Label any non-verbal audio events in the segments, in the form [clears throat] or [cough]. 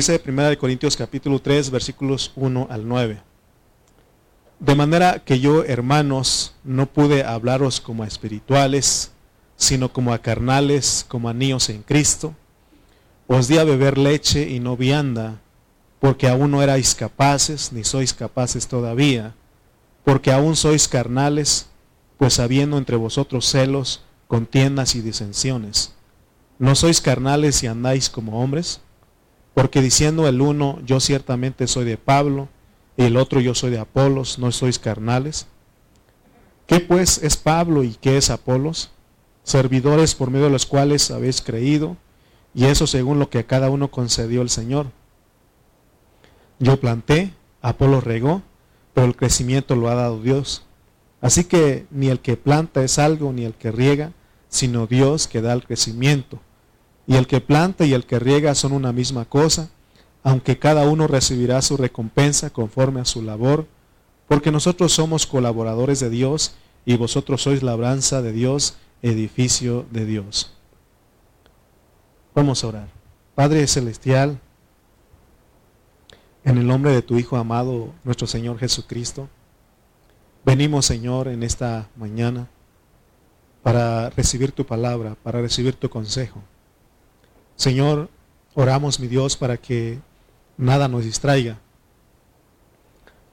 Dice 1 Corintios capítulo 3 versículos 1 al 9. De manera que yo, hermanos, no pude hablaros como a espirituales, sino como a carnales, como a niños en Cristo. Os di a beber leche y no vianda, porque aún no erais capaces, ni sois capaces todavía, porque aún sois carnales, pues habiendo entre vosotros celos, contiendas y disensiones. ¿No sois carnales y andáis como hombres? Porque diciendo el uno, yo ciertamente soy de Pablo, y el otro yo soy de Apolos, no sois carnales. ¿Qué pues es Pablo y qué es Apolos? Servidores por medio de los cuales habéis creído, y eso según lo que a cada uno concedió el Señor. Yo planté, Apolo regó, pero el crecimiento lo ha dado Dios. Así que ni el que planta es algo, ni el que riega, sino Dios que da el crecimiento. Y el que planta y el que riega son una misma cosa, aunque cada uno recibirá su recompensa conforme a su labor, porque nosotros somos colaboradores de Dios y vosotros sois labranza de Dios, edificio de Dios. Vamos a orar. Padre Celestial, en el nombre de tu Hijo amado, nuestro Señor Jesucristo, venimos Señor en esta mañana para recibir tu palabra, para recibir tu consejo. Señor, oramos mi Dios para que nada nos distraiga.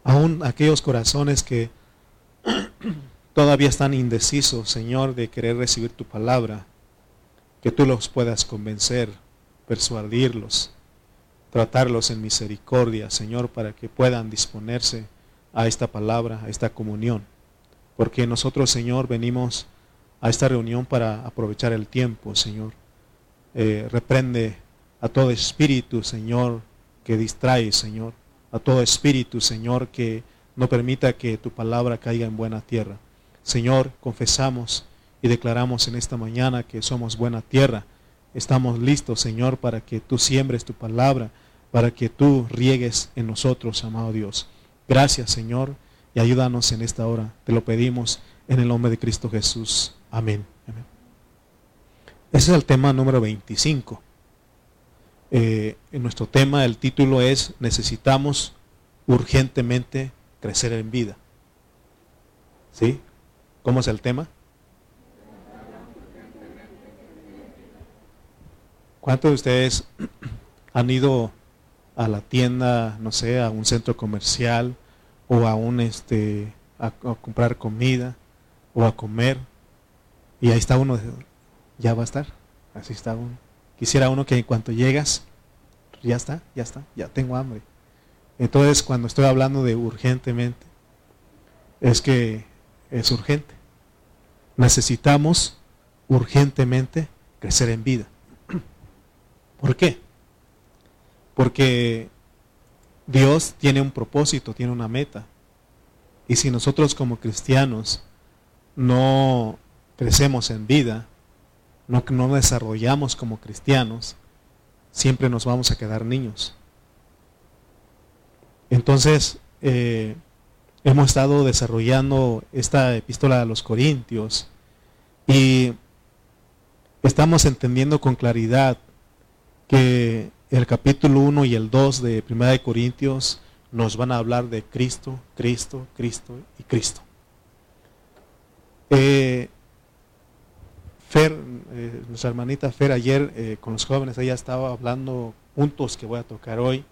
Aún aquellos corazones que [clears throat] todavía están indecisos, Señor, de querer recibir tu palabra, que tú los puedas convencer, persuadirlos, tratarlos en misericordia, Señor, para que puedan disponerse a esta palabra, a esta comunión. Porque nosotros, Señor, venimos a esta reunión para aprovechar el tiempo, Señor. Eh, reprende a todo espíritu, Señor, que distrae, Señor, a todo espíritu, Señor, que no permita que tu palabra caiga en buena tierra. Señor, confesamos y declaramos en esta mañana que somos buena tierra. Estamos listos, Señor, para que tú siembres tu palabra, para que tú riegues en nosotros, amado Dios. Gracias, Señor, y ayúdanos en esta hora. Te lo pedimos en el nombre de Cristo Jesús. Amén. Ese es el tema número 25. Eh, en nuestro tema el título es Necesitamos urgentemente crecer en vida. ¿Sí? ¿Cómo es el tema? ¿Cuántos de ustedes [clears throat] han ido a la tienda, no sé, a un centro comercial o a un este a, comprar comida o a comer y ahí está uno, ya va a estar, así está uno. Quisiera uno que en cuanto llegas, ya está, ya está, ya tengo hambre. Entonces, cuando estoy hablando de urgentemente, es que es urgente. Necesitamos urgentemente crecer en vida. [clears throat] ¿Por qué? Porque Dios tiene un propósito, tiene una meta. Y si nosotros como cristianos no crecemos en vida, no, no desarrollamos como cristianos, siempre nos vamos a quedar niños. Entonces, eh, hemos estado desarrollando esta epístola a los Corintios y estamos entendiendo con claridad que el capítulo 1 y el 2 de Primera de Corintios nos van a hablar de Cristo, Cristo, Cristo y Cristo. Eh, Fer, eh, nuestra hermanita Fer, ayer eh, con los jóvenes, ella estaba hablando puntos que voy a tocar hoy.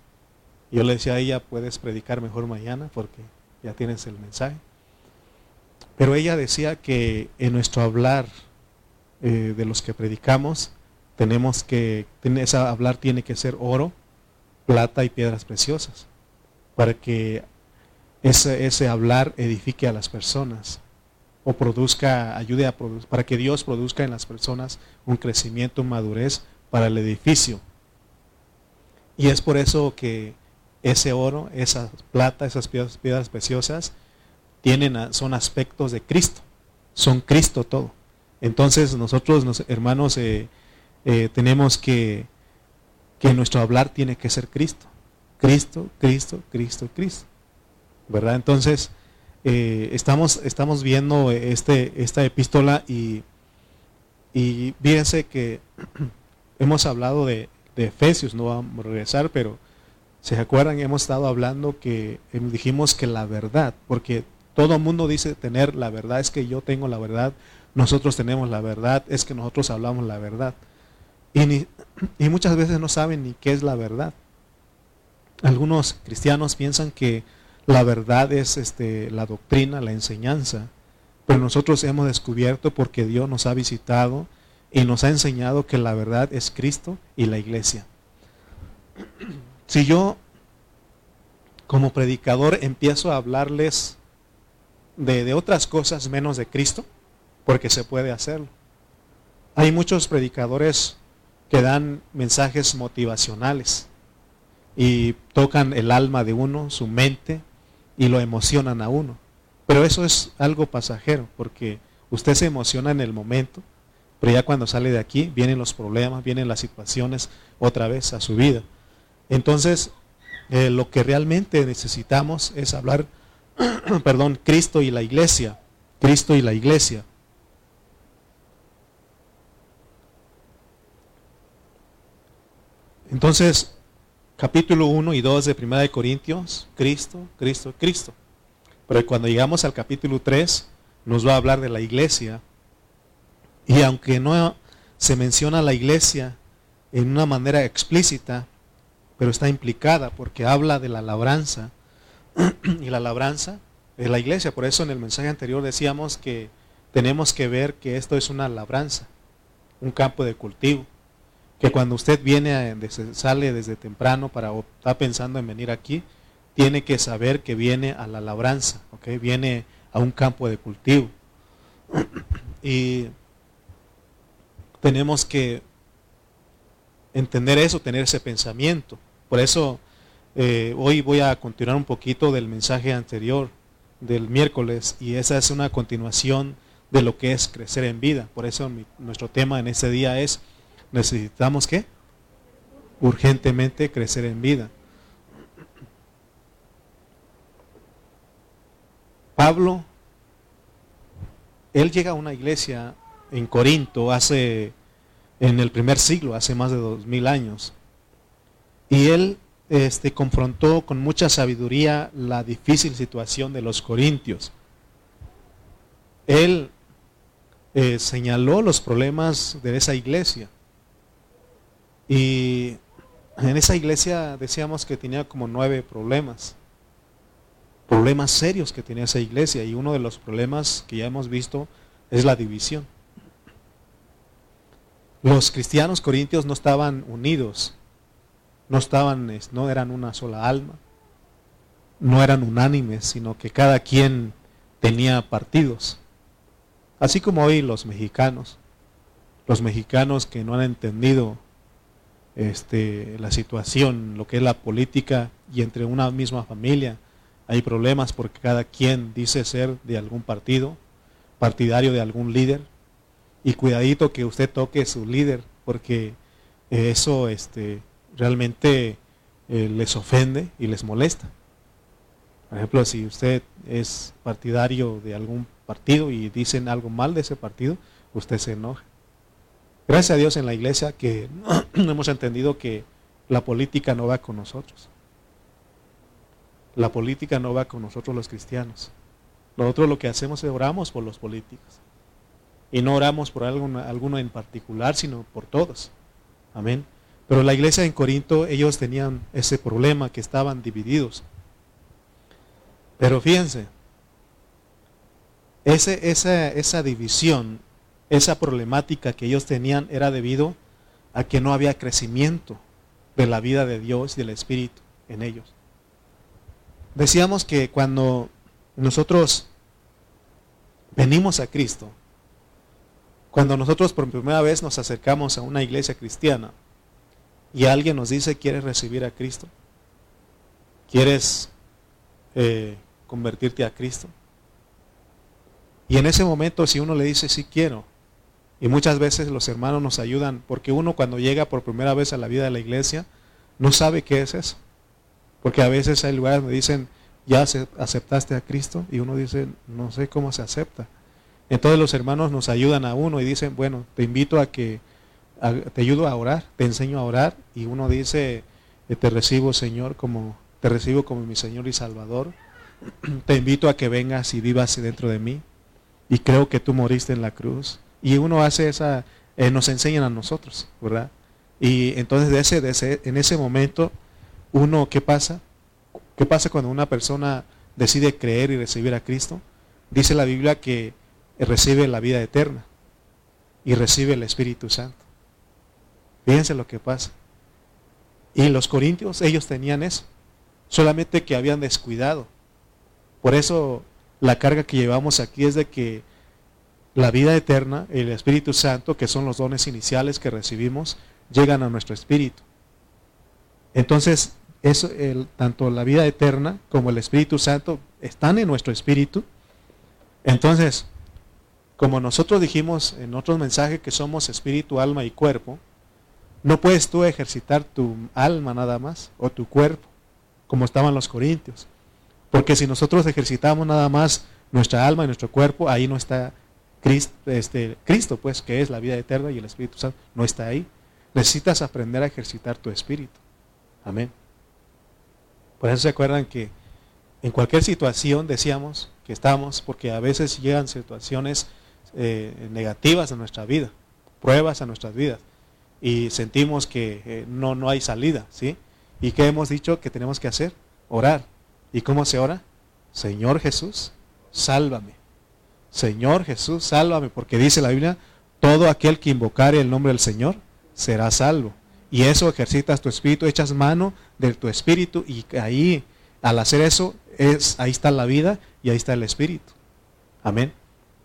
Yo le decía a ella, puedes predicar mejor mañana porque ya tienes el mensaje. Pero ella decía que en nuestro hablar eh, de los que predicamos, tenemos que, ese hablar tiene que ser oro, plata y piedras preciosas, para que ese, ese hablar edifique a las personas o produzca, ayude a producir, para que Dios produzca en las personas un crecimiento, madurez para el edificio. Y es por eso que ese oro, esa plata, esas piedras, preciosas, tienen, son aspectos de Cristo, son Cristo todo. Entonces nosotros, hermanos, eh, eh, tenemos que, que nuestro hablar tiene que ser Cristo. Cristo, Cristo, Cristo, Cristo. ¿Verdad? Entonces, eh, estamos, estamos viendo este, esta epístola y, y fíjense que [clears throat] hemos hablado de, Efesios, no vamos a regresar, pero ¿Se acuerdan? Hemos estado hablando que dijimos que la verdad, porque todo mundo dice tener la verdad, es que yo tengo la verdad, nosotros tenemos la verdad, es que nosotros hablamos la verdad. Y, [clears throat] y muchas veces no saben ni qué es la verdad. Algunos cristianos piensan que la verdad es este, la doctrina, la enseñanza, pero nosotros hemos descubierto porque Dios nos ha visitado y nos ha enseñado que la verdad es Cristo y la iglesia. Si yo como predicador empiezo a hablarles de, otras cosas menos de Cristo, porque se puede hacerlo. Hay muchos predicadores que dan mensajes motivacionales y tocan el alma de uno, su mente, y lo emocionan a uno. Pero eso es algo pasajero, porque usted se emociona en el momento, pero ya cuando sale de aquí vienen los problemas, vienen las situaciones otra vez a su vida. Entonces, eh, lo que realmente necesitamos es hablar, [clears throat] perdón, Cristo y la iglesia. Cristo y la iglesia. Entonces, capítulo 1 y 2 de Primera de Corintios, Cristo, Cristo, Cristo. Pero cuando llegamos al capítulo 3, nos va a hablar de la iglesia. Y aunque no se menciona la iglesia en una manera explícita, pero está implicada porque habla de la labranza [clears throat] y la labranza es la iglesia. Por eso en el mensaje anterior decíamos que tenemos que ver que esto es una labranza, un campo de cultivo. Que cuando usted viene, sale desde temprano para está pensando en venir aquí, tiene que saber que viene a la labranza, ¿okay? viene a un campo de cultivo. Y tenemos que entender eso, tener ese pensamiento. Por eso eh, hoy voy a continuar un poquito del mensaje anterior del miércoles y esa es una continuación de lo que es crecer en vida. Por eso nuestro tema en este día es, necesitamos qué? Urgentemente crecer en vida. Pablo, él llega a una iglesia en Corinto hace, en el primer siglo, hace más de dos mil años. Y él este, confrontó con mucha sabiduría la difícil situación de los corintios. Él eh, señaló los problemas de esa iglesia. Y en esa iglesia decíamos que tenía como nueve problemas. Problemas serios que tenía esa iglesia. Y uno de los problemas que ya hemos visto es la división. Los cristianos corintios no estaban unidos no estaban, no eran una sola alma, no eran unánimes, sino que cada quien tenía partidos. Así como hoy los mexicanos, los mexicanos que no han entendido este, la situación, lo que es la política y entre una misma familia hay problemas porque cada quien dice ser de algún partido, partidario de algún líder. Y cuidadito que usted toque su líder porque eso este, realmente eh, les ofende y les molesta. Por ejemplo, si usted es partidario de algún partido y dicen algo mal de ese partido, usted se enoja. Gracias a Dios en la iglesia que [clears throat] hemos entendido que la política no va con nosotros. La política no va con nosotros los cristianos. Nosotros lo que hacemos es oramos por los políticos. Y no oramos por alguno en particular, sino por todos. Amén. Pero la iglesia en Corinto, ellos tenían ese problema que estaban divididos. Pero fíjense, ese, esa, esa división, esa problemática que ellos tenían era debido a que no había crecimiento de la vida de Dios y del Espíritu en ellos. Decíamos que cuando nosotros venimos a Cristo, cuando nosotros por primera vez nos acercamos a una iglesia cristiana, y alguien nos dice, ¿quieres recibir a Cristo? ¿Quieres eh, convertirte a Cristo? Y en ese momento si uno le dice, sí quiero, y muchas veces los hermanos nos ayudan, porque uno cuando llega por primera vez a la vida de la iglesia, no sabe qué es eso. Porque a veces hay lugares donde dicen, ya aceptaste a Cristo, y uno dice, no sé cómo se acepta. Entonces los hermanos nos ayudan a uno y dicen, bueno, te invito a que te ayudo a orar, te enseño a orar y uno dice, eh, te recibo, Señor, como te recibo como mi Señor y Salvador. [clears throat] Te invito a que vengas y vivas dentro de mí. Y creo que tú moriste en la cruz. Y uno hace esa, eh, nos enseñan a nosotros, ¿verdad? Y entonces de ese, de ese, en ese momento, uno, ¿qué pasa? ¿Qué pasa cuando una persona decide creer y recibir a Cristo? Dice la Biblia que recibe la vida eterna y recibe el Espíritu Santo. Fíjense lo que pasa. Y los corintios, ellos tenían eso, solamente que habían descuidado. Por eso la carga que llevamos aquí es de que la vida eterna, el Espíritu Santo, que son los dones iniciales que recibimos, llegan a nuestro espíritu. Entonces, eso, el, tanto la vida eterna como el Espíritu Santo están en nuestro espíritu. Entonces, como nosotros dijimos en otros mensajes que somos espíritu, alma y cuerpo, no puedes tú ejercitar tu alma nada más o tu cuerpo, como estaban los corintios. Porque si nosotros ejercitamos nada más nuestra alma y nuestro cuerpo, ahí no está Cristo, este, Cristo, pues, que es la vida eterna y el Espíritu Santo, no está ahí. Necesitas aprender a ejercitar tu espíritu. Amén. Por eso se acuerdan que en cualquier situación decíamos que estamos, porque a veces llegan situaciones eh, negativas a nuestra vida, pruebas a nuestras vidas, y sentimos que eh, no, no hay salida, ¿sí? ¿Y qué hemos dicho que tenemos que hacer? Orar. ¿Y cómo se ora? Señor Jesús, sálvame. Señor Jesús, sálvame, porque dice la Biblia, todo aquel que invocare el nombre del Señor será salvo. Y eso ejercitas tu espíritu, echas mano de tu espíritu y ahí, al hacer eso, es, ahí está la vida y ahí está el espíritu. Amén.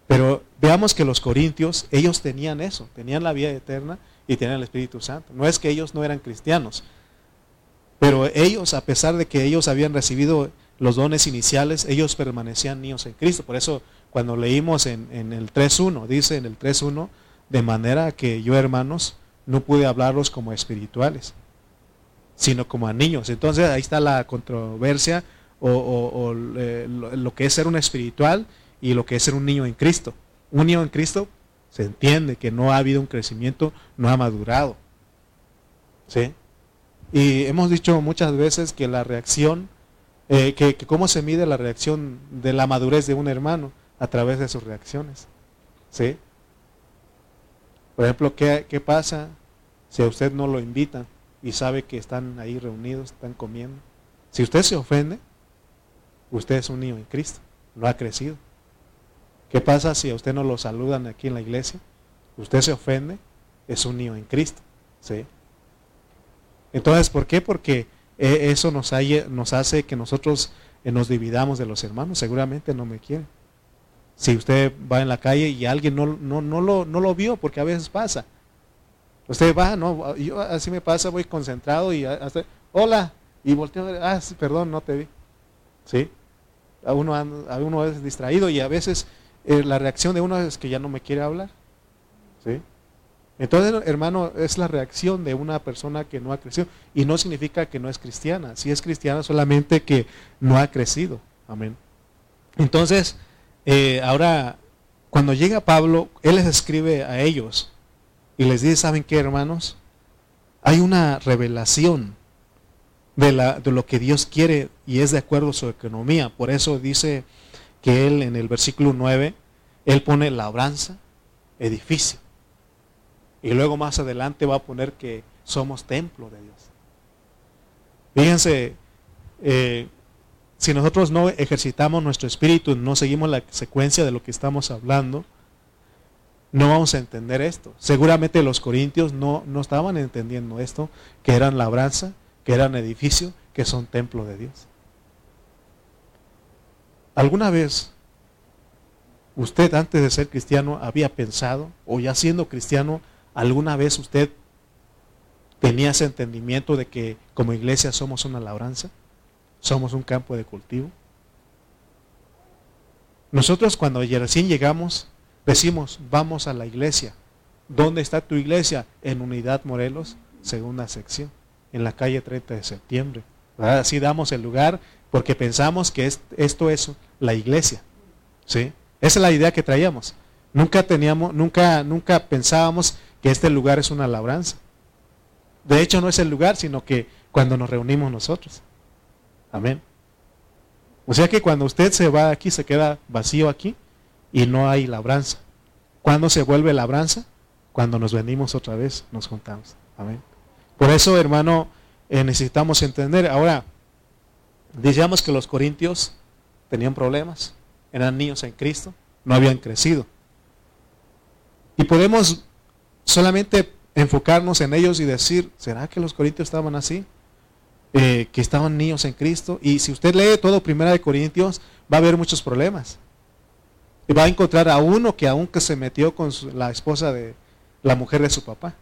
Pero veamos que los corintios, ellos tenían eso, tenían la vida eterna y tenían el Espíritu Santo. No es que ellos no eran cristianos, pero ellos, a pesar de que ellos habían recibido los dones iniciales, ellos permanecían niños en Cristo. Por eso cuando leímos en, en el 3.1, dice en el 3.1, de manera que yo hermanos no pude hablarlos como espirituales, sino como a niños. Entonces ahí está la controversia o, eh, lo que es ser un espiritual y lo que es ser un niño en Cristo. Un niño en Cristo se entiende que no ha habido un crecimiento, no ha madurado. ¿Sí? Y hemos dicho muchas veces que la reacción, eh, que, cómo se mide la reacción de la madurez de un hermano a través de sus reacciones. ¿Sí? Por ejemplo, ¿qué, ¿qué pasa si a usted no lo invitan y sabe que están ahí reunidos, están comiendo? Si usted se ofende, usted es un niño en Cristo, no ha crecido. ¿Qué pasa si a usted no lo saludan aquí en la iglesia? Usted se ofende, es un niño en Cristo. ¿sí? Entonces, ¿por qué? Porque eh, eso nos, hace que nosotros eh, nos dividamos de los hermanos. Seguramente no me quieren. Si usted va en la calle y alguien no, no, no, lo, no lo vio, porque a veces pasa. Usted va, no, yo así me pasa, voy concentrado y hasta, hola, y volteo, ah, perdón, no te vi. ¿Sí? A uno, a uno es distraído y a veces eh, la reacción de uno es que ya no me quiere hablar. ¿sí? Entonces, hermano, es la reacción de una persona que no ha crecido. Y no significa que no es cristiana. Si es cristiana, solamente que no ha crecido. Amén. Entonces, eh, ahora, cuando llega Pablo, él les escribe a ellos y les dice, ¿saben qué, hermanos? Hay una revelación de, la, de lo que Dios quiere y es de acuerdo a su economía. Por eso dice que él en el versículo 9, él pone labranza, edificio. Y luego más adelante va a poner que somos templo de Dios. Fíjense, eh, si nosotros no ejercitamos nuestro espíritu, no seguimos la secuencia de lo que estamos hablando, no vamos a entender esto. Seguramente los corintios no, no estaban entendiendo esto, que eran labranza, que eran edificio, que son templo de Dios. ¿Alguna vez usted antes de ser cristiano había pensado, o ya siendo cristiano, alguna vez usted tenía ese entendimiento de que como iglesia somos una labranza? ¿Somos un campo de cultivo? Nosotros cuando recién llegamos decimos, vamos a la iglesia. ¿Dónde está tu iglesia? En Unidad Morelos, segunda sección, en la calle 30 de septiembre. Así damos el lugar porque pensamos que esto es la iglesia. ¿sí? Esa es la idea que traíamos. Nunca teníamos, nunca, nunca pensábamos que este lugar es una labranza. De hecho, no es el lugar, sino que cuando nos reunimos nosotros. Amén. O sea que cuando usted se va aquí, se queda vacío aquí y no hay labranza. ¿Cuándo se vuelve labranza? Cuando nos venimos otra vez, nos juntamos. Amén. Por eso, hermano, eh, necesitamos entender. Ahora, decíamos que los corintios tenían problemas, eran niños en Cristo, no habían crecido. Y podemos solamente enfocarnos en ellos y decir, ¿será que los corintios estaban así? Eh, que estaban niños en Cristo. Y si usted lee todo Primera de Corintios, va a haber muchos problemas. Y va a encontrar a uno que aún que se metió con la esposa de la mujer de su papá.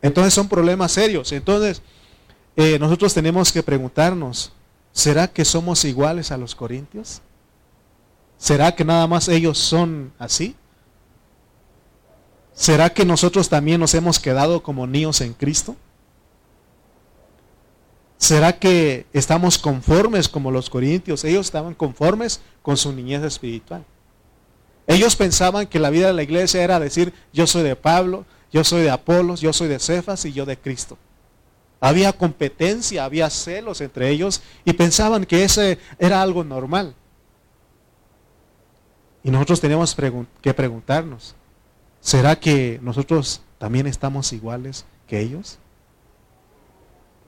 Entonces son problemas serios. Entonces eh, nosotros tenemos que preguntarnos, ¿será que somos iguales a los corintios? ¿Será que nada más ellos son así? ¿Será que nosotros también nos hemos quedado como niños en Cristo? ¿Será que estamos conformes como los corintios? Ellos estaban conformes con su niñez espiritual. Ellos pensaban que la vida de la iglesia era decir, yo soy de Pablo, yo soy de Apolos, yo soy de Cefas y yo de Cristo. Había competencia, había celos entre ellos y pensaban que ese era algo normal. Y nosotros tenemos que preguntarnos, ¿será que nosotros también estamos iguales que ellos?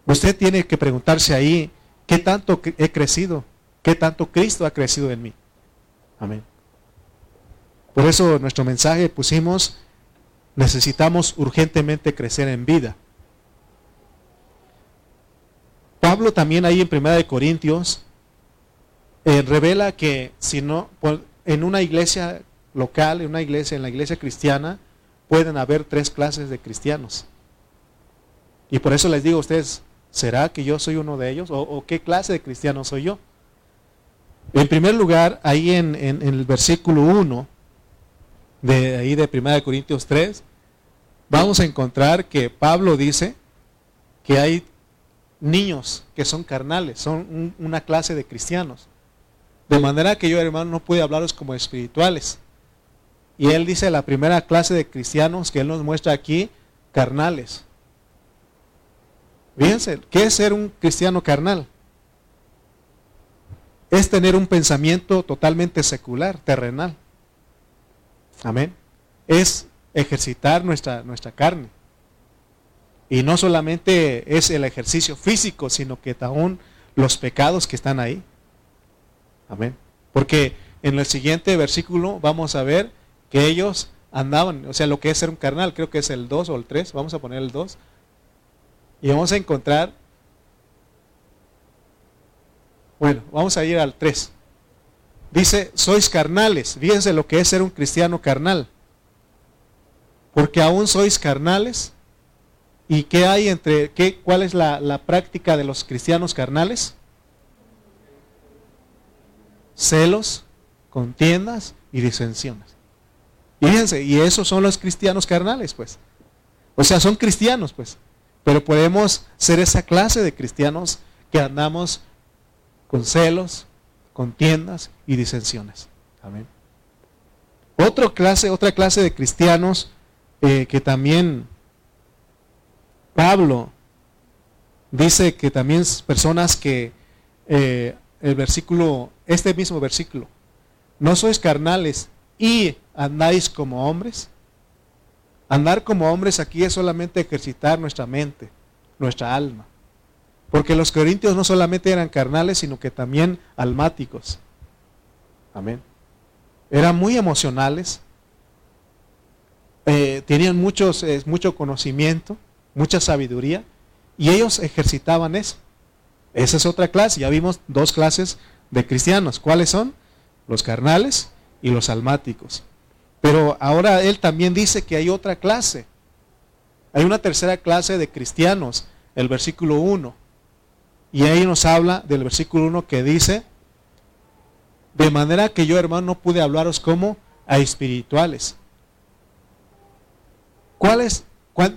Usted tiene que preguntarse ahí, ¿qué tanto he crecido? ¿Qué tanto Cristo ha crecido en mí? Amén. Por eso nuestro mensaje pusimos, necesitamos urgentemente crecer en vida. Pablo también ahí en Primera de Corintios eh, revela que si no, en una iglesia local, en una iglesia, en la iglesia cristiana, pueden haber tres clases de cristianos. Y por eso les digo a ustedes, ¿Será que yo soy uno de ellos? ¿O, qué clase de cristiano soy yo? En primer lugar, ahí en, el versículo 1, de ahí de 1 Corintios 3, vamos a encontrar que Pablo dice que hay niños que son carnales, son una clase de cristianos. De manera que yo, hermano, no puedo hablaros como espirituales. Y él dice la primera clase de cristianos que él nos muestra aquí, carnales. Fíjense, ¿qué es ser un cristiano carnal? Es tener un pensamiento totalmente secular, terrenal. Amén. Es ejercitar nuestra, nuestra carne. Y no solamente es el ejercicio físico, sino que aún los pecados que están ahí. Amén. Porque en el siguiente versículo vamos a ver que ellos andaban, o sea, lo que es ser un carnal, creo que es el 2 o el 3, vamos a poner el 2, y vamos a encontrar, bueno, vamos a ir al 3. Dice, sois carnales. Fíjense lo que es ser un cristiano carnal. Porque aún sois carnales. ¿Y qué hay entre, qué, cuál es la, la práctica de los cristianos carnales? Celos, contiendas y disensiones. Fíjense, y esos son los cristianos carnales, pues. O sea, son cristianos, pues. Pero podemos ser esa clase de cristianos que andamos con celos, contiendas y disensiones. Amén. Otra clase, otra clase de cristianos eh, que también Pablo dice que también personas que eh, el versículo, este mismo versículo, no sois carnales y andáis como hombres. Andar como hombres aquí es solamente ejercitar nuestra mente, nuestra alma. Porque los corintios no solamente eran carnales, sino que también almáticos. Amén. Eran muy emocionales. Eh, tenían muchos, eh, mucho conocimiento, mucha sabiduría. Y ellos ejercitaban eso. Esa es otra clase. Ya vimos dos clases de cristianos. ¿Cuáles son? Los carnales y los almáticos. Pero ahora él también dice que hay otra clase. Hay una tercera clase de cristianos, el versículo 1. Y ahí nos habla del versículo 1 que dice, de manera que yo hermano no pude hablaros como a espirituales. ¿Cuáles?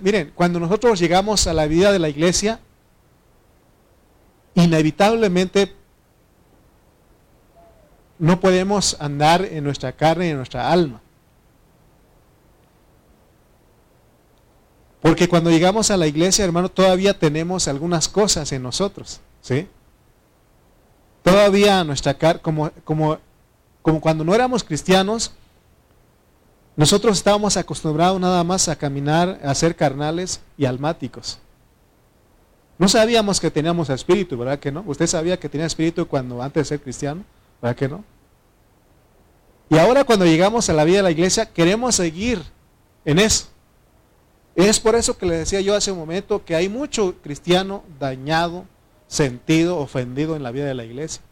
miren, cuando nosotros llegamos a la vida de la iglesia, inevitablemente no podemos andar en nuestra carne y en nuestra alma. Porque cuando llegamos a la iglesia, hermano, todavía tenemos algunas cosas en nosotros, ¿sí? Todavía nuestra cara, como, como, como cuando no éramos cristianos, nosotros estábamos acostumbrados nada más a caminar, a ser carnales y almáticos. No sabíamos que teníamos espíritu, ¿verdad que no? Usted sabía que tenía espíritu cuando antes de ser cristiano, ¿verdad que no? Y ahora cuando llegamos a la vida de la iglesia, queremos seguir en eso. Es por eso que le decía yo hace un momento que hay mucho cristiano dañado, sentido, ofendido en la vida de la iglesia.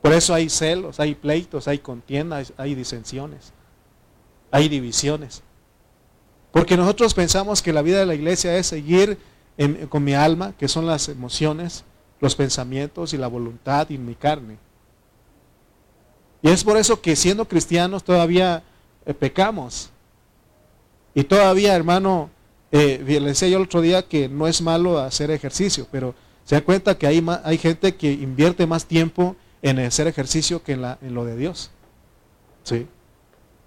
Por eso hay celos, hay pleitos, hay contiendas, hay disensiones, hay divisiones. Porque nosotros pensamos que la vida de la iglesia es seguir con mi alma, que son las emociones, los pensamientos y la voluntad y mi carne. Y es por eso que siendo cristianos todavía eh, pecamos. Y todavía, hermano, eh, le decía yo el otro día que no es malo hacer ejercicio, pero se da cuenta que hay, hay gente que invierte más tiempo en hacer ejercicio que en, la, en lo de Dios. ¿Sí?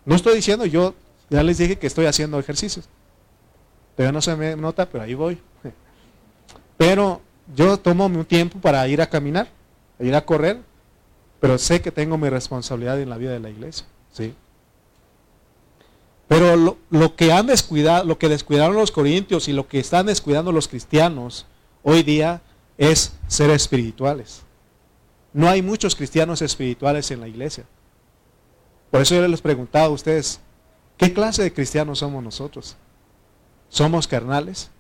No estoy diciendo, yo ya les dije que estoy haciendo ejercicios. Todavía no se me nota, pero ahí voy. [laughs] Pero yo tomo un tiempo para ir a caminar, ir a correr, pero sé que tengo mi responsabilidad en la vida de la iglesia. ¿sí? Pero lo, que han descuidado, lo que descuidaron los corintios y lo que están descuidando los cristianos hoy día es ser espirituales. No hay muchos cristianos espirituales en la iglesia. Por eso yo les preguntaba a ustedes, ¿qué clase de cristianos somos nosotros? ¿Somos carnales,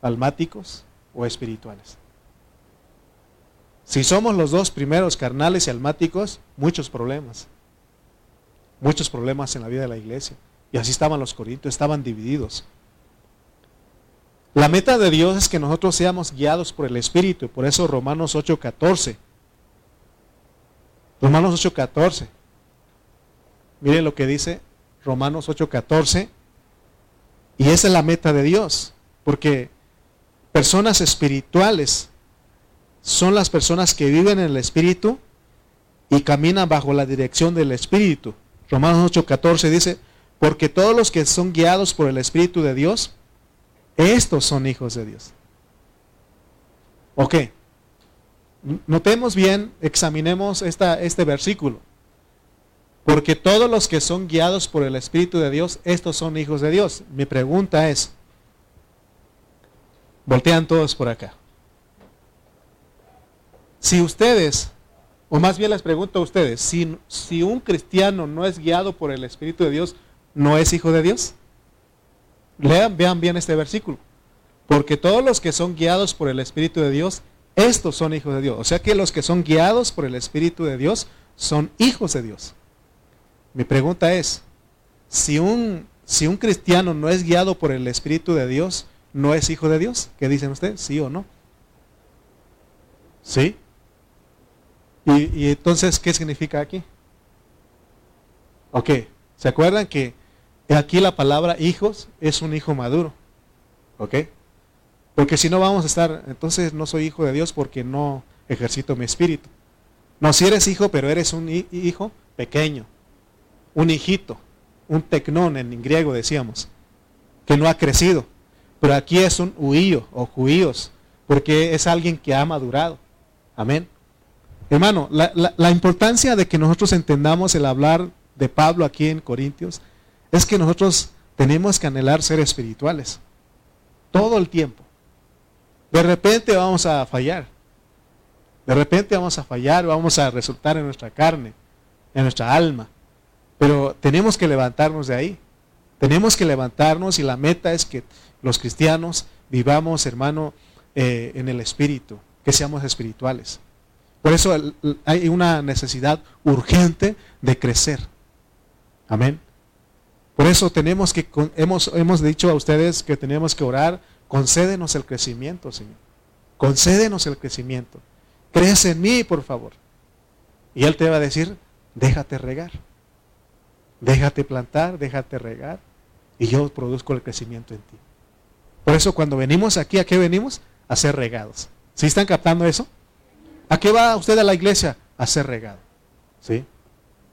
almáticos o espirituales? Si somos los dos primeros, carnales y almáticos, muchos problemas. Muchos problemas en la vida de la iglesia. Y así estaban los corintios, estaban divididos. La meta de Dios es que nosotros seamos guiados por el Espíritu. Por eso Romanos 8:14. Romanos 8:14. Miren lo que dice Romanos 8:14. Y esa es la meta de Dios. Porque personas espirituales son las personas que viven en el Espíritu y caminan bajo la dirección del Espíritu. Romanos 8:14 dice, porque todos los que son guiados por el Espíritu de Dios, estos son hijos de Dios. Ok. Notemos bien, examinemos esta, este versículo. Porque todos los que son guiados por el Espíritu de Dios, estos son hijos de Dios. Mi pregunta es, voltean todos por acá. Si ustedes, o más bien les pregunto a ustedes, si, si un cristiano no es guiado por el Espíritu de Dios, ¿no es hijo de Dios? Lean, vean bien este versículo. Porque todos los que son guiados por el Espíritu de Dios, estos son hijos de Dios. O sea que los que son guiados por el Espíritu de Dios son hijos de Dios. Mi pregunta es, si un, si un cristiano no es guiado por el Espíritu de Dios, ¿no es hijo de Dios? ¿Qué dicen ustedes? ¿Sí o no? ¿Sí? Y, entonces, ¿qué significa aquí? Ok, ¿se acuerdan que aquí la palabra hijos es un hijo maduro? ¿Ok? Porque si no vamos a estar, entonces no soy hijo de Dios porque no ejercito mi espíritu. No, si eres hijo, pero eres un hijo pequeño, un hijito, un tecnón en griego decíamos, que no ha crecido. Pero aquí es un huío o juíos, porque es alguien que ha madurado. Amén. Hermano, la, importancia de que nosotros entendamos el hablar de Pablo aquí en Corintios es que nosotros tenemos que anhelar ser espirituales todo el tiempo. De repente vamos a fallar. De repente vamos a fallar, vamos a resultar en nuestra carne, en nuestra alma. Pero tenemos que levantarnos de ahí. Tenemos que levantarnos y la meta es que los cristianos vivamos, hermano, eh, en el espíritu, que seamos espirituales. Por eso hay una necesidad urgente de crecer. Amén. Por eso tenemos que, hemos, hemos dicho a ustedes que tenemos que orar, concédenos el crecimiento, Señor. Concédenos el crecimiento. Crece en mí, por favor. Y Él te va a decir, déjate regar. Déjate plantar, déjate regar. Y yo produzco el crecimiento en ti. Por eso cuando venimos aquí, ¿a qué venimos? A ser regados. ¿Sí están captando eso? ¿A qué va usted a la iglesia? A ser regado. ¿Sí?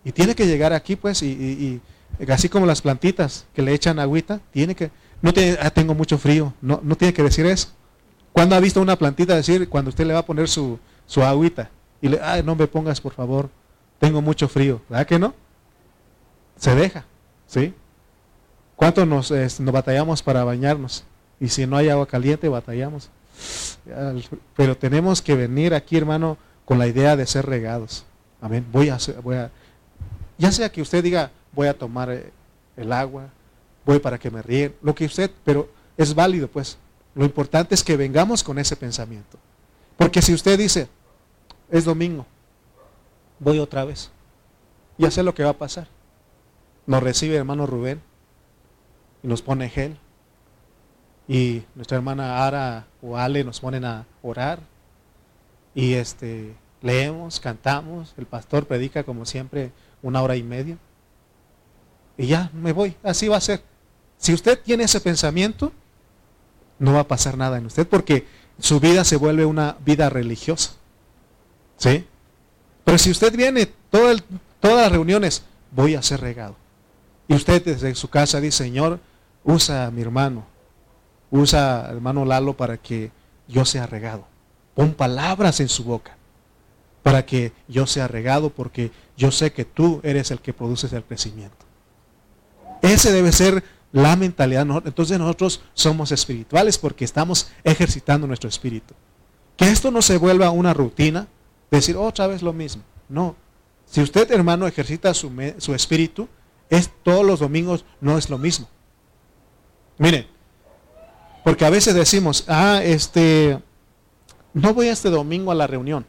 Y tiene que llegar aquí, pues, y, así como las plantitas que le echan agüita, tiene que, no tiene, ah, tengo mucho frío. No, no tiene que decir eso. ¿Cuándo ha visto una plantita decir cuando usted le va a poner su, su agüita? Y le, ay, no me pongas por favor, tengo mucho frío. ¿Verdad que no? Se deja, ¿sí? ¿Cuánto nos, nos batallamos para bañarnos? Y si no hay agua caliente, batallamos. Pero tenemos que venir aquí, hermano, con la idea de ser regados. Amén. Voy a, voy a, ya sea que usted diga, voy a tomar eh, el agua, voy para que me ríen, lo que usted, pero es válido, pues. Lo importante es que vengamos con ese pensamiento. Porque si usted dice, es domingo, voy otra vez, ya sé lo que va a pasar. Nos recibe hermano Rubén y nos pone gel. Y nuestra hermana Ara o Ale nos ponen a orar. Y este leemos, cantamos, el pastor predica como siempre una hora y media. Y ya me voy, así va a ser. Si usted tiene ese pensamiento, no va a pasar nada en usted porque su vida se vuelve una vida religiosa. ¿Sí? Pero si usted viene todas las reuniones, voy a ser regado. Y usted desde su casa dice, Señor, usa a mi hermano, usa al hermano Lalo para que yo sea regado. Pon palabras en su boca para que yo sea regado porque yo sé que tú eres el que produces el crecimiento. Ese debe ser la mentalidad. Entonces nosotros somos espirituales porque estamos ejercitando nuestro espíritu. Que esto no se vuelva una rutina, decir otra vez lo mismo. No. Si usted, hermano, ejercita su, su espíritu, es todos los domingos no es lo mismo. Mire, porque a veces decimos, ah, este, no voy este domingo a la reunión.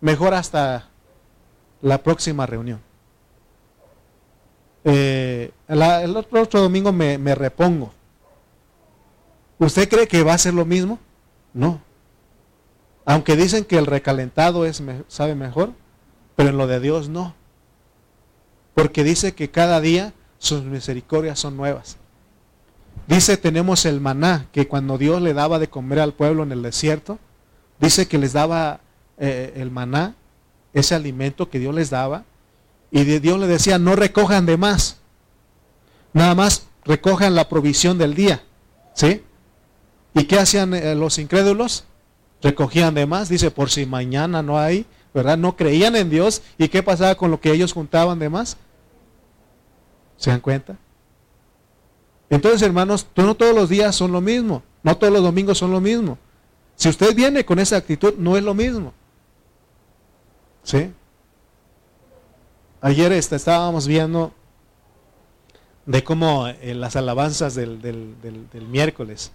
Mejor hasta la próxima reunión. Eh, el otro, domingo me, me, repongo. ¿Usted cree que va a ser lo mismo? No. Aunque dicen que el recalentado es, sabe mejor, pero en lo de Dios no. Porque dice que cada día sus misericordias son nuevas. Dice, tenemos el maná, que cuando Dios le daba de comer al pueblo en el desierto, dice que les daba eh, el maná, ese alimento que Dios les daba, y Dios le decía, no recojan de más. Nada más recojan la provisión del día. ¿Sí? ¿Y qué hacían eh, los incrédulos? Recogían de más. Dice, por si mañana no hay, ¿verdad? No creían en Dios. ¿Y qué pasaba con lo que ellos juntaban de más? ¿Se dan cuenta? Entonces, hermanos, no todos los días son lo mismo. No todos los domingos son lo mismo. Si usted viene con esa actitud, no es lo mismo. ¿Sí? Ayer este, estábamos viendo de cómo eh, las alabanzas del, miércoles.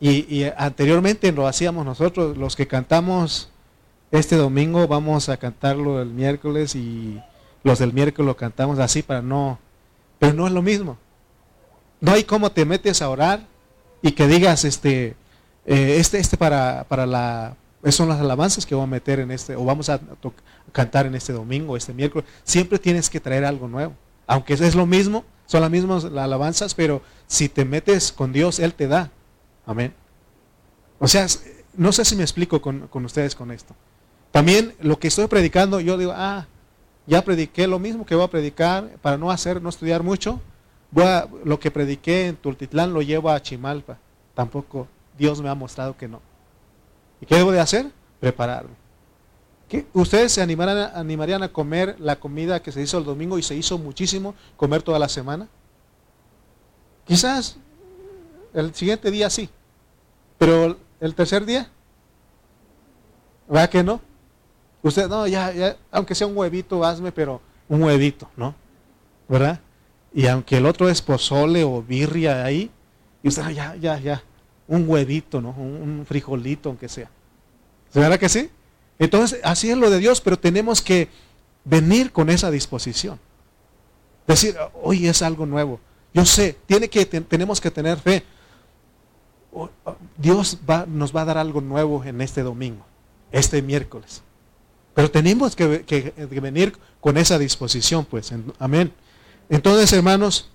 Y, anteriormente lo hacíamos nosotros, los que cantamos este domingo, vamos a cantarlo el miércoles y los del miércoles lo cantamos así para no, pero no es lo mismo. No hay cómo te metes a orar y que digas, este, eh, este, este para, para la esas son las alabanzas que voy a meter en este, o vamos a cantar en este domingo, este miércoles. Siempre tienes que traer algo nuevo. Aunque es lo mismo, son las mismas alabanzas, pero si te metes con Dios, Él te da. Amén. O sea, no sé si me explico con, ustedes con esto. También lo que estoy predicando, yo digo, ah, ya prediqué lo mismo que voy a predicar para no hacer, no estudiar mucho. Voy a, lo que prediqué en Tultitlán lo llevo a Chimalpa. Tampoco Dios me ha mostrado que no. ¿Y qué debo de hacer? Prepararme. ¿Ustedes se animarían a comer la comida que se hizo el domingo y se hizo muchísimo, comer toda la semana? Quizás el siguiente día sí, pero el tercer día, ¿verdad que no? Usted, no, ya, ya, aunque sea un huevito, hazme, pero un huevito, ¿no? ¿Verdad? Y aunque el otro es pozole o birria ahí, y usted, ya, ya, ya, un huevito, ¿no? Un, frijolito, aunque sea. ¿Verdad que sí? Entonces, así es lo de Dios, pero tenemos que venir con esa disposición. Decir, hoy es algo nuevo. Yo sé, tiene que, tenemos que tener fe. Dios va, nos va a dar algo nuevo en este domingo, este miércoles. Pero tenemos que, que venir con esa disposición, pues. Amén. Entonces, hermanos,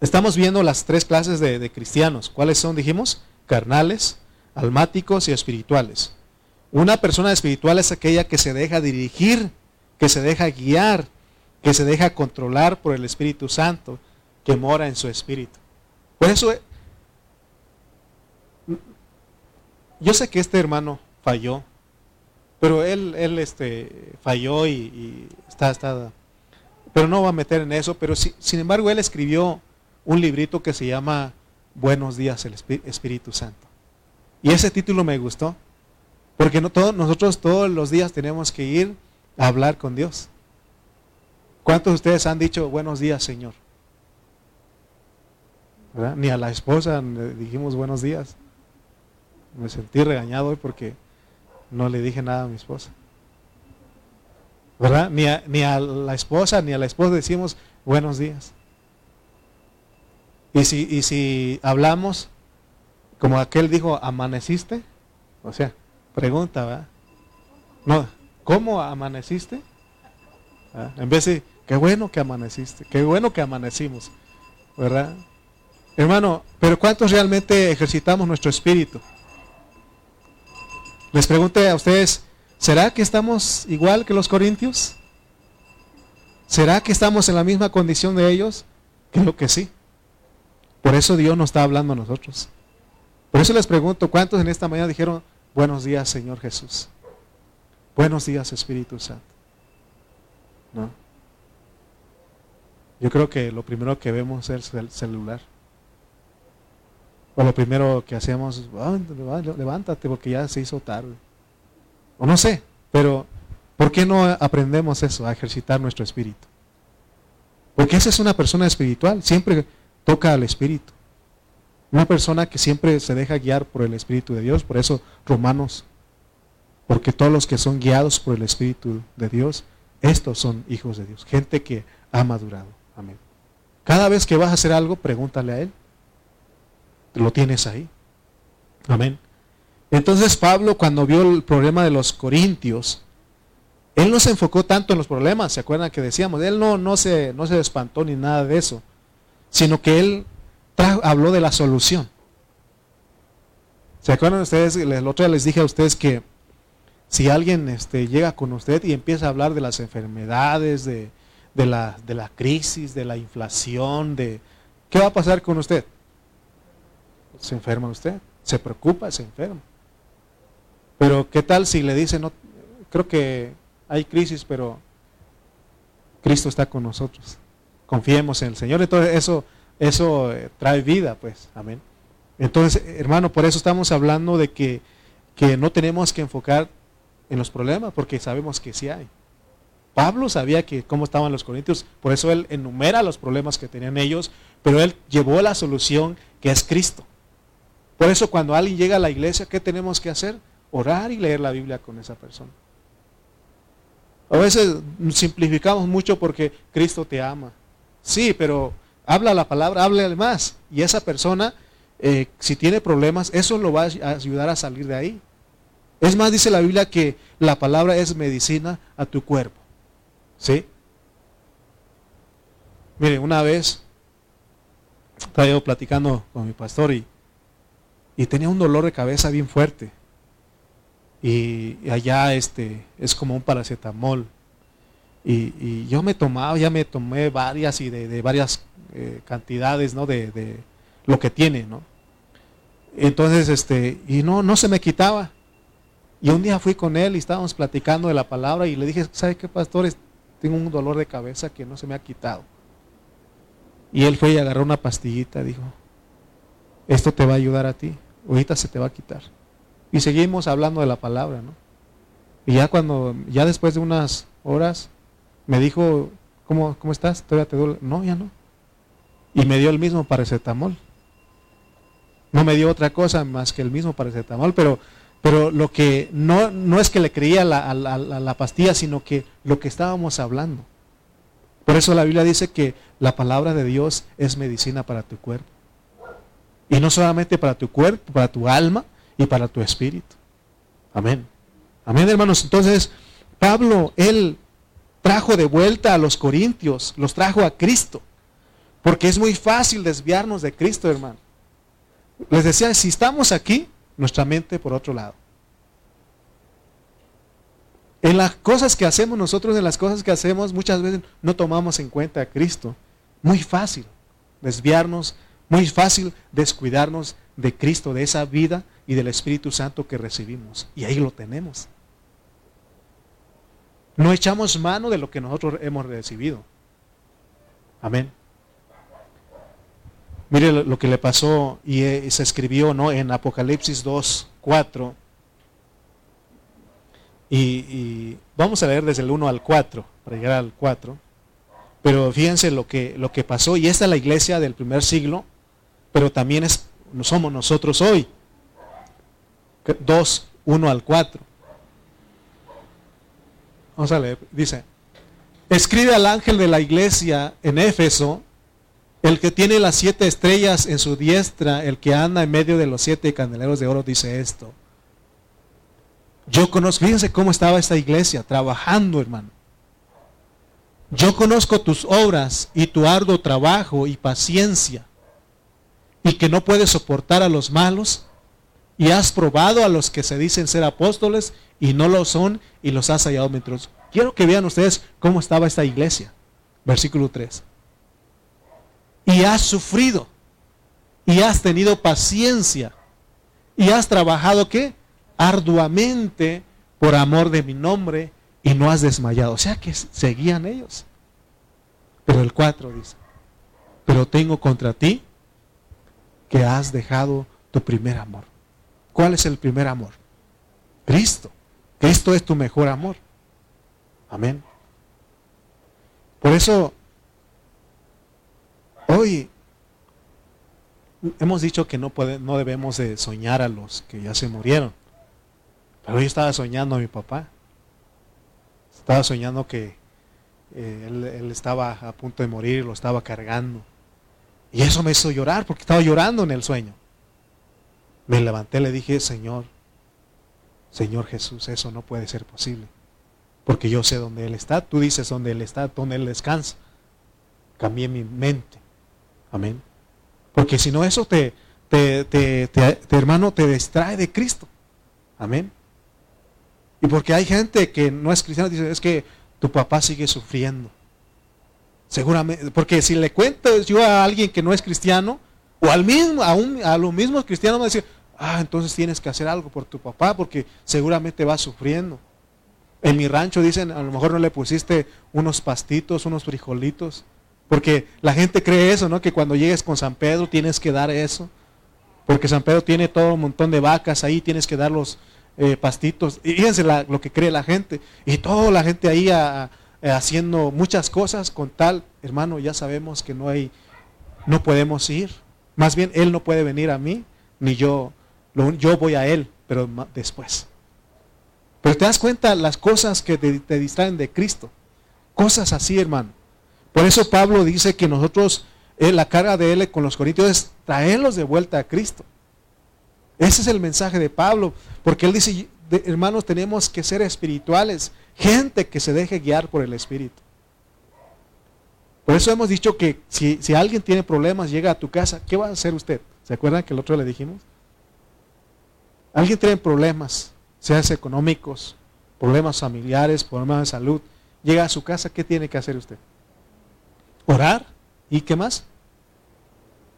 Estamos viendo las tres clases de, cristianos. ¿Cuáles son, dijimos? Carnales, almáticos y espirituales. Una persona espiritual es aquella que se deja dirigir, que se deja guiar, que se deja controlar por el Espíritu Santo, que mora en su espíritu. Por eso, yo sé que este hermano falló, pero él, él este, falló y, está, está, pero no va a meter en eso, pero sin embargo él escribió un librito que se llama Buenos días el Espíritu Santo. Y ese título me gustó, porque no, todos, nosotros todos los días tenemos que ir a hablar con Dios. ¿Cuántos de ustedes han dicho buenos días, Señor? Ni a la esposa le dijimos buenos días. Me sentí regañado hoy porque no le dije nada a mi esposa. ¿Verdad? Ni a, ni a la esposa ni a la esposa decimos buenos días. Y si, y si hablamos, como aquel dijo, amaneciste, o sea, pregunta, ¿verdad? No, ¿cómo amaneciste? En vez de, qué bueno que amaneciste, qué bueno que amanecimos, ¿verdad? Hermano, pero ¿cuántos realmente ejercitamos nuestro espíritu? Les pregunté a ustedes, ¿será que estamos igual que los corintios? ¿Será que estamos en la misma condición de ellos? Creo que sí. Por eso Dios nos está hablando a nosotros. Por eso les pregunto, ¿cuántos en esta mañana dijeron, buenos días Señor Jesús? Buenos días Espíritu Santo. ¿No? Yo creo que lo primero que vemos es el celular. O lo primero que hacemos, levántate porque ya se hizo tarde. O no sé, pero ¿por qué no aprendemos eso, a ejercitar nuestro espíritu? Porque esa es una persona espiritual, siempre toca al espíritu. Una persona que siempre se deja guiar por el Espíritu de Dios, por eso Romanos, porque todos los que son guiados por el Espíritu de Dios, estos son hijos de Dios, gente que ha madurado. Amén. Cada vez que vas a hacer algo, pregúntale a Él lo tienes ahí. Amén. Entonces Pablo cuando vio el problema de los corintios, él no se enfocó tanto en los problemas, ¿se acuerdan que decíamos? Él no, no, se, no se espantó ni nada de eso, sino que él habló de la solución. ¿Se acuerdan ustedes? El otro día les dije a ustedes que si alguien este, llega con usted y empieza a hablar de las enfermedades, de, de, la, de la crisis, de la inflación, de ¿qué va a pasar con usted? se enferma usted, se preocupa, se enferma. Pero ¿qué tal si le dice, no, creo que hay crisis, pero Cristo está con nosotros. Confiemos en el Señor. Entonces eso, eso eh, trae vida, pues. Amén. Entonces, hermano, por eso estamos hablando de que, que no tenemos que enfocar en los problemas, porque sabemos que sí hay. Pablo sabía que cómo estaban los corintios, por eso él enumera los problemas que tenían ellos, pero él llevó la solución que es Cristo. Por eso cuando alguien llega a la iglesia, ¿qué tenemos que hacer? Orar y leer la Biblia con esa persona. A veces simplificamos mucho porque Cristo te ama. Sí, pero habla la palabra, háblale más. Y esa persona, eh, si tiene problemas, eso lo va a ayudar a salir de ahí. Es más, dice la Biblia que la palabra es medicina a tu cuerpo. ¿Sí? Mire, una vez estaba yo platicando con mi pastor y y tenía un dolor de cabeza bien fuerte. Y, allá este, es como un paracetamol. Y, yo me tomaba, ya me tomé varias y de, varias eh, cantidades, ¿no? De, lo que tiene, ¿no? Entonces, este, y no, no se me quitaba. Y un día fui con él y estábamos platicando de la palabra y le dije, ¿sabe qué, pastores? Tengo un dolor de cabeza que no se me ha quitado. Y él fue y agarró una pastillita, dijo, esto te va a ayudar a ti ahorita se te va a quitar. Y seguimos hablando de la palabra, ¿no? Y ya cuando, ya después de unas horas, me dijo, ¿cómo, cómo estás? ¿Todavía te duele? No, ya no. Y me dio el mismo paracetamol. No me dio otra cosa más que el mismo paracetamol, pero, pero lo que no, no es que le creía a la pastilla, sino que lo que estábamos hablando. Por eso la Biblia dice que la palabra de Dios es medicina para tu cuerpo. Y no solamente para tu cuerpo, para tu alma y para tu espíritu. Amén. Amén, hermanos. Entonces, Pablo, él trajo de vuelta a los corintios, los trajo a Cristo. Porque es muy fácil desviarnos de Cristo, hermano. Les decía, si estamos aquí, nuestra mente por otro lado. En las cosas que hacemos nosotros, en las cosas que hacemos, muchas veces no tomamos en cuenta a Cristo. Muy fácil. desviarnos, muy fácil descuidarnos de Cristo, de esa vida y del Espíritu Santo que recibimos. Y ahí lo tenemos. No echamos mano de lo que nosotros hemos recibido. Amén. Mire lo que le pasó y eh, se escribió ¿no? en Apocalipsis 2, 4. Y, vamos a leer desde el 1 al 4, para llegar al 4. Pero fíjense lo que, lo que pasó. Y esta es la iglesia del primer siglo, pero también es, somos nosotros hoy. 2, 1 al 4. Vamos a leer. Dice, escribe al ángel de la iglesia en Éfeso el que tiene las siete estrellas en su diestra, el que anda en medio de los siete candeleros de oro, dice esto. Yo conozco, fíjense cómo estaba esta iglesia, trabajando, hermano. Yo conozco tus obras y tu arduo trabajo y paciencia, y que no puedes soportar a los malos, y has probado a los que se dicen ser apóstoles y no lo son, y los has hallado mientras. Quiero que vean ustedes cómo estaba esta iglesia. Versículo 3 y has sufrido y has tenido paciencia y has trabajado qué? Arduamente por amor de mi nombre y no has desmayado. O sea que seguían ellos. Pero el 4 dice, pero tengo contra ti que has dejado tu primer amor. ¿Cuál es el primer amor? Cristo. Cristo es tu mejor amor. Amén. Por eso Hoy hemos dicho que no, no debemos de soñar a los que ya se murieron. Pero yo estaba soñando a mi papá. Estaba soñando que eh, él, él, estaba a punto de morir, lo estaba cargando. Y eso me hizo llorar porque estaba llorando en el sueño. Me levanté le dije, Señor, Señor Jesús, eso no puede ser posible. Porque yo sé dónde Él está. Tú dices dónde Él está, dónde Él descansa. Cambié mi mente. Amén. Porque si no eso te, te, hermano, te distrae de Cristo. Amén. Y porque hay gente que no es cristiana, dice, es que tu papá sigue sufriendo. Seguramente, porque si le cuento yo a alguien que no es cristiano, o al mismo, a, a los mismos cristianos, ah, entonces tienes que hacer algo por tu papá, porque seguramente va sufriendo. En mi rancho dicen, a lo mejor no le pusiste unos pastitos, unos frijolitos. Porque la gente cree eso, ¿no? Que cuando llegues con San Pedro tienes que dar eso. Porque San Pedro tiene todo un montón de vacas ahí, tienes que dar los eh, pastitos. Y fíjense lo que cree la gente. Y toda la gente ahí haciendo muchas cosas con tal, hermano, ya sabemos que no hay, no podemos ir. Más bien, Él no puede venir a mí, ni yo, yo voy a Él, pero después. Pero te das cuenta las cosas que te distraen de Cristo. Cosas así, hermano. Por eso Pablo dice que nosotros, eh, la carga de él con los corintios es traerlos de vuelta a Cristo. Ese es el mensaje de Pablo, porque él dice, hermanos, tenemos que ser espirituales, gente que se deje guiar por el Espíritu. Por eso hemos dicho que si, si alguien tiene problemas, llega a tu casa, ¿qué va a hacer usted? ¿Se acuerdan que el otro le dijimos? Alguien tiene problemas, sean económicos, problemas familiares, problemas de salud, llega a su casa, ¿qué tiene que hacer usted? orar y qué más?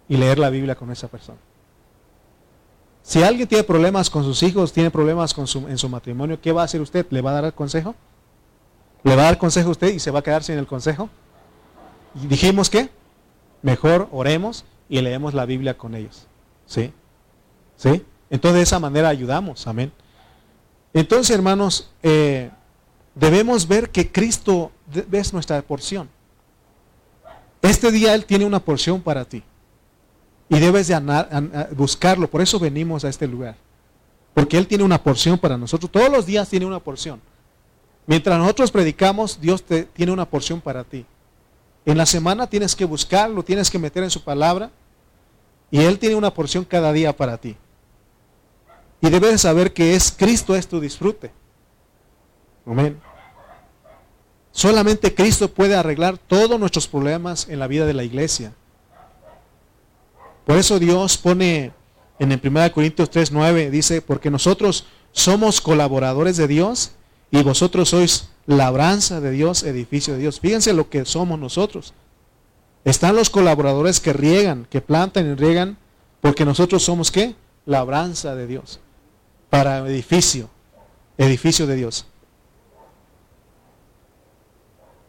Y leer la Biblia con esa persona. Si alguien tiene problemas con sus hijos, tiene problemas en su matrimonio, ¿qué va a hacer usted? ¿Le va a dar el consejo? ¿Le va a dar consejo a usted y se va a quedar sin el consejo? Y dijimos que mejor oremos y leemos la Biblia con ellos. ¿Sí? ¿Sí? Entonces de esa manera ayudamos. Amén. Entonces, hermanos, eh, debemos ver que Cristo es nuestra porción. Este día Él tiene una porción para ti. Y debes de buscarlo. Por eso venimos a este lugar. Porque Él tiene una porción para nosotros. Todos los días tiene una porción. Mientras nosotros predicamos, Dios te, tiene una porción para ti. En la semana tienes que buscarlo, tienes que meter en su palabra. Y Él tiene una porción cada día para ti. Y debes saber que es Cristo es tu disfrute. Amén. Solamente Cristo puede arreglar todos nuestros problemas en la vida de la iglesia. Por eso Dios pone en el 1 Corintios 3:9 dice, porque nosotros somos colaboradores de Dios y vosotros sois labranza de Dios, edificio de Dios. Fíjense lo que somos nosotros. Están los colaboradores que riegan, que plantan y riegan, porque nosotros somos qué? Labranza de Dios. Para edificio, edificio de Dios.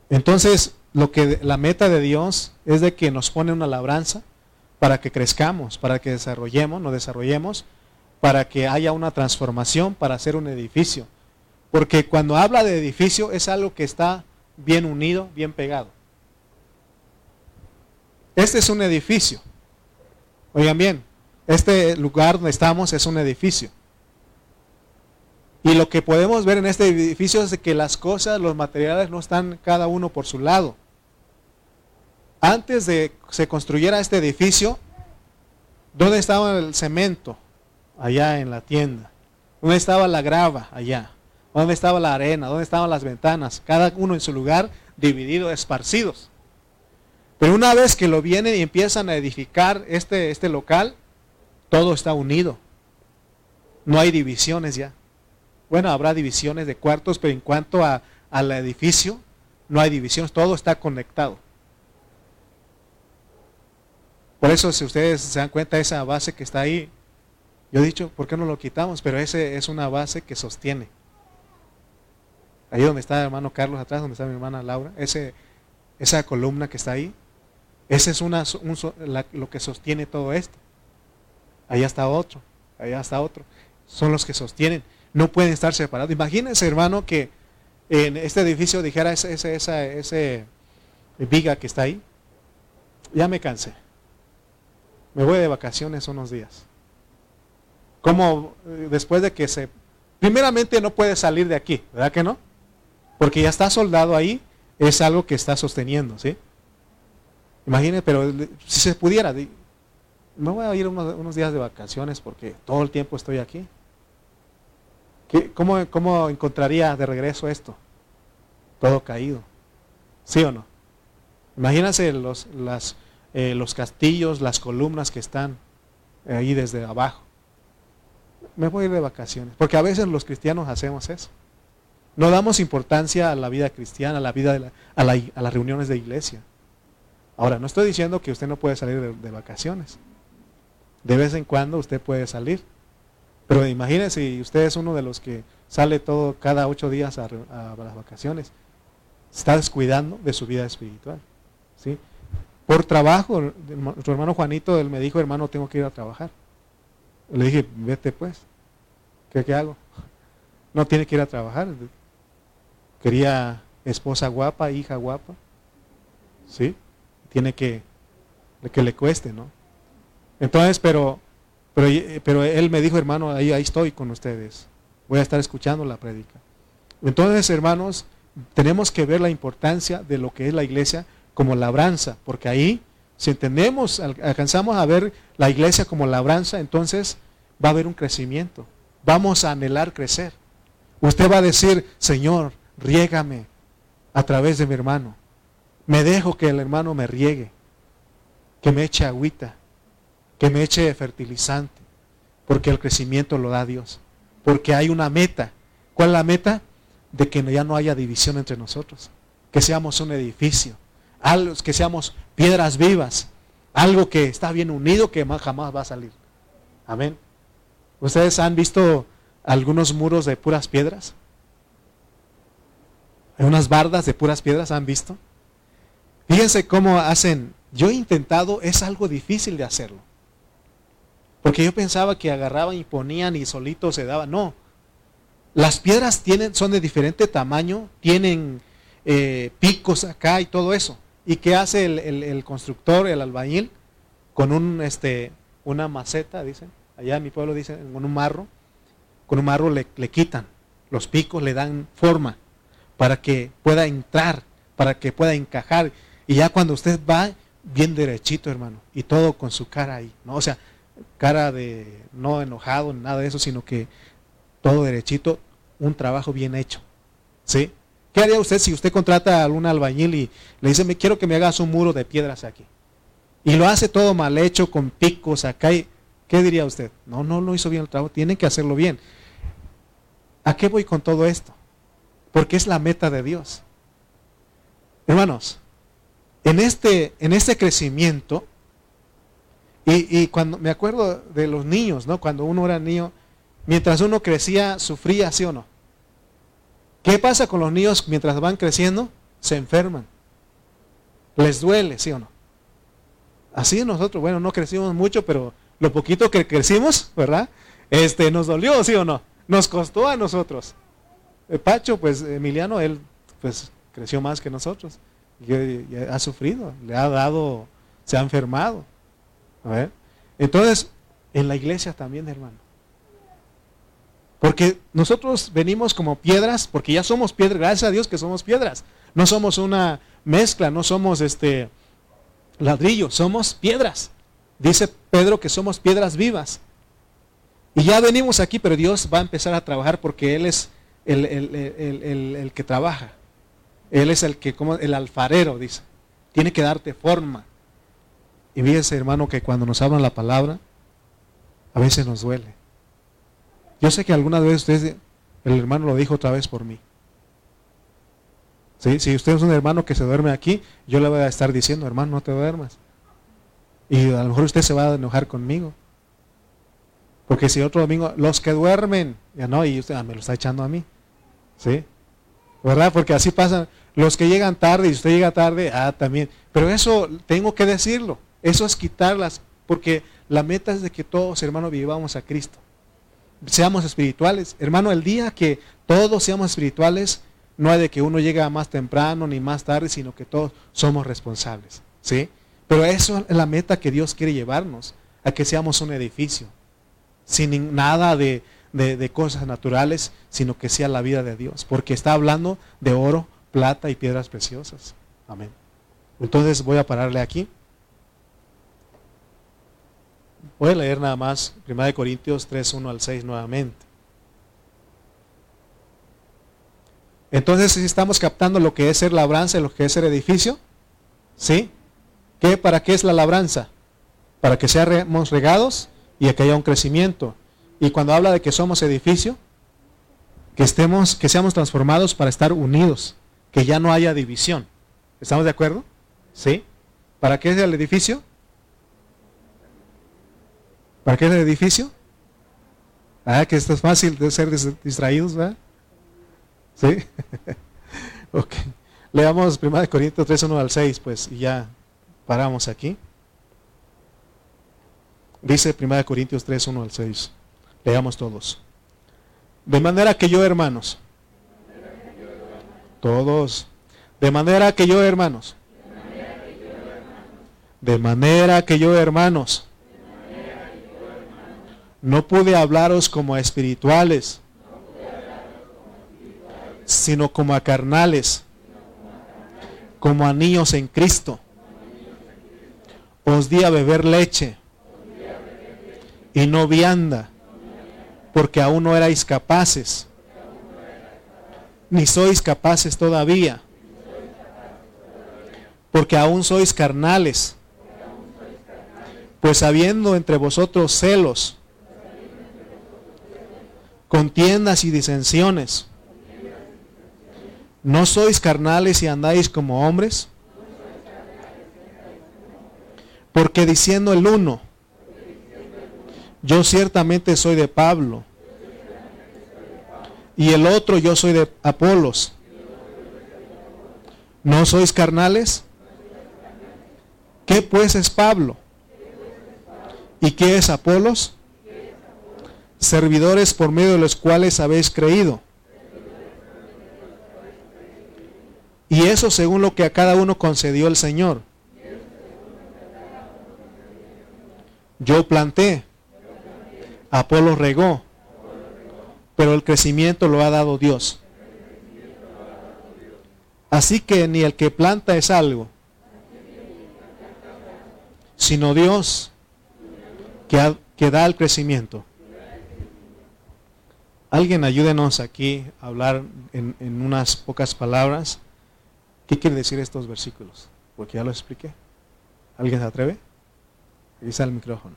Entonces, lo que la meta de Dios es de que nos pone una labranza para que crezcamos, para que desarrollemos, nos desarrollemos, para que haya una transformación, para hacer un edificio. Porque cuando habla de edificio es algo que está bien unido, bien pegado. Este es un edificio. Oigan bien, este lugar donde estamos es un edificio. Y lo que podemos ver en este edificio es que las cosas, los materiales no están cada uno por su lado. Antes de que se construyera este edificio, ¿dónde estaba el cemento? Allá en la tienda. ¿Dónde estaba la grava? Allá. ¿Dónde estaba la arena? ¿Dónde estaban las ventanas? Cada uno en su lugar, dividido, esparcidos. Pero una vez que lo vienen y empiezan a edificar este, este local, todo está unido. No hay divisiones ya. Bueno, habrá divisiones de cuartos, pero en cuanto a, al edificio, no hay divisiones, todo está conectado. Por eso, si ustedes se dan cuenta, esa base que está ahí, yo he dicho, ¿por qué no lo quitamos? Pero ese es una base que sostiene. Ahí donde está el hermano Carlos atrás, donde está mi hermana Laura, ese, esa columna que está ahí, ese es una, lo que sostiene todo esto. Allá está otro, allá está otro. Son los que sostienen. No pueden estar separados. Imagínense, hermano, que en este edificio dijera ese, ese, ese, ese viga que está ahí. Ya me cansé. Me voy de vacaciones unos días. Como eh, después de que se... Primeramente no puede salir de aquí, ¿verdad que no? Porque ya está soldado ahí, es algo que está sosteniendo, ¿sí? Imagínense, pero si se pudiera, me voy a ir unos, días de vacaciones porque todo el tiempo estoy aquí. Cómo, ¿Cómo encontraría de regreso esto? Todo caído. ¿Sí o no? Imagínense los, eh, los castillos, las columnas que están ahí desde abajo. Me voy a ir de vacaciones, porque a veces los cristianos hacemos eso. No damos importancia a la vida cristiana, a la vida de a, las reuniones de iglesia. Ahora, no estoy diciendo que usted no puede salir de, vacaciones. De vez en cuando usted puede salir. Pero imagínese si usted es uno de los que sale todo cada ocho días a, a las vacaciones. Está descuidando de su vida espiritual. ¿sí? por trabajo, nuestro hermano Juanito, él me dijo, hermano, tengo que ir a trabajar. Le dije, vete pues. ¿Qué, qué hago? No tiene que ir a trabajar. Quería esposa guapa, hija guapa. ¿Sí? Tiene que, que le cueste, ¿no? Entonces, pero, pero, pero él me dijo, hermano, ahí, ahí estoy con ustedes. Voy a estar escuchando la prédica. Entonces, hermanos, tenemos que ver la importancia de lo que es la iglesia como labranza, porque ahí, si entendemos, alcanzamos a ver la iglesia como labranza, entonces va a haber un crecimiento. Vamos a anhelar crecer. Usted va a decir, Señor, riégame a través de mi hermano. Me dejo que el hermano me riegue, que me eche agüita, que me eche fertilizante, porque el crecimiento lo da Dios. Porque hay una meta. ¿Cuál es la meta? De que ya no haya división entre nosotros, que seamos un edificio, que seamos piedras vivas, algo que está bien unido que jamás va a salir. Amén. ¿Ustedes han visto algunos muros de puras piedras? Unas bardas de puras piedras han visto. Fíjense cómo hacen. Yo he intentado, es algo difícil de hacerlo. Porque yo pensaba que agarraban y ponían y solito se daban. No. Las piedras tienen, son de diferente tamaño, tienen eh, picos acá y todo eso. ¿Y qué hace el, constructor, el albañil? Con un, este, una maceta, dicen, allá en mi pueblo dicen, con un marro, con un marro le, le quitan los picos, le dan forma para que pueda entrar, para que pueda encajar. Y ya cuando usted va, bien derechito, hermano, y todo con su cara ahí, ¿no? O sea, cara de no enojado, nada de eso, sino que todo derechito, un trabajo bien hecho. ¿Sí? ¿Qué haría usted si usted contrata a algún albañil y le dice, me quiero que me hagas un muro de piedras aquí? Y lo hace todo mal hecho, con picos acá. Y, ¿Qué diría usted? No, no lo hizo bien el trabajo, tienen que hacerlo bien. ¿A qué voy con todo esto? Porque es la meta de Dios. Hermanos, en este, en este crecimiento, y, y, cuando me acuerdo de los niños, ¿no? Cuando uno era niño, mientras uno crecía, sufría, ¿sí o no? ¿Qué pasa con los niños mientras van creciendo? Se enferman. Les duele, ¿sí o no? Así nosotros, bueno, no crecimos mucho, pero lo poquito que crecimos, ¿verdad? Este, nos dolió, ¿sí o no? Nos costó a nosotros. El Pacho, pues Emiliano, él pues creció más que nosotros. Y, ha sufrido, le ha dado, se ha enfermado. Entonces, en la iglesia también, hermano. Porque nosotros venimos como piedras, porque ya somos piedras, gracias a Dios que somos piedras. No somos una mezcla, no somos este ladrillo, somos piedras. Dice Pedro que somos piedras vivas. Y ya venimos aquí, pero Dios va a empezar a trabajar porque Él es el, el que trabaja. Él es el que, como el alfarero, dice. Tiene que darte forma. Y fíjese, hermano, que cuando nos hablan la palabra, a veces nos duele. Yo sé que alguna vez usted, el hermano lo dijo otra vez por mí. Si usted es un hermano que se duerme aquí, yo le voy a estar diciendo, hermano, no te duermas. Y a lo mejor usted se va a enojar conmigo. Porque si otro domingo, los que duermen, ya no, y usted ah, me lo está echando a mí. ¿Sí? ¿Verdad? Porque así pasa. Los que llegan tarde y usted llega tarde, ah, también. Pero eso tengo que decirlo. Eso es quitarlas. Porque la meta es de que todos, hermanos, vivamos a Cristo seamos espirituales. Hermano, el día que todos seamos espirituales, no hay de que uno llegue más temprano ni más tarde, sino que todos somos responsables. ¿sí? Pero eso es la meta que Dios quiere llevarnos, a que seamos un edificio, sin nada de, de cosas naturales, sino que sea la vida de Dios, porque está hablando de oro, plata y piedras preciosas. Amén. Entonces voy a pararle aquí. Voy a leer nada más 1 Corintios 3, 1 al 6 nuevamente. Entonces, si estamos captando lo que es ser labranza y lo que es ser edificio, ¿sí? ¿Qué, ¿Para qué es la labranza? Para que seamos regados y que haya un crecimiento. Y cuando habla de que somos edificio, que estemos, que seamos transformados para estar unidos, que ya no haya división. ¿Estamos de acuerdo? ¿Sí? ¿Para qué es el edificio? ¿Para qué el edificio? Ah, que esto es fácil de ser distraídos, ¿verdad? ¿Sí? [laughs] ok. Leamos 1 Corintios 3, 1 al 6, pues, y ya paramos aquí. Dice 1 Corintios 3, 1 al 6. Leamos todos. De manera que yo, hermanos, todos, de manera que yo, hermanos, de manera que yo, hermanos, no pude hablaros como a espirituales, sino como a carnales, como a niños en Cristo. Os di a beber leche y no vianda, porque aún no erais capaces, ni sois capaces todavía, porque aún sois carnales, pues habiendo entre vosotros celos, contiendas y disensiones. ¿No sois carnales y andáis como hombres? Porque diciendo el uno, yo ciertamente soy de Pablo, y el otro yo soy de Apolos. ¿No sois carnales? ¿Qué pues es Pablo? ¿Y qué es Apolos? Servidores por medio de los cuales habéis creído. Y eso según lo que a cada uno concedió el Señor. Yo planté, Apolo regó, pero el crecimiento lo ha dado Dios. Así que ni el que planta es algo, sino Dios que, da el crecimiento. Alguien ayúdenos aquí a hablar en, unas pocas palabras. ¿Qué quiere decir estos versículos? Porque ya lo expliqué. ¿Alguien se atreve? Dice el micrófono.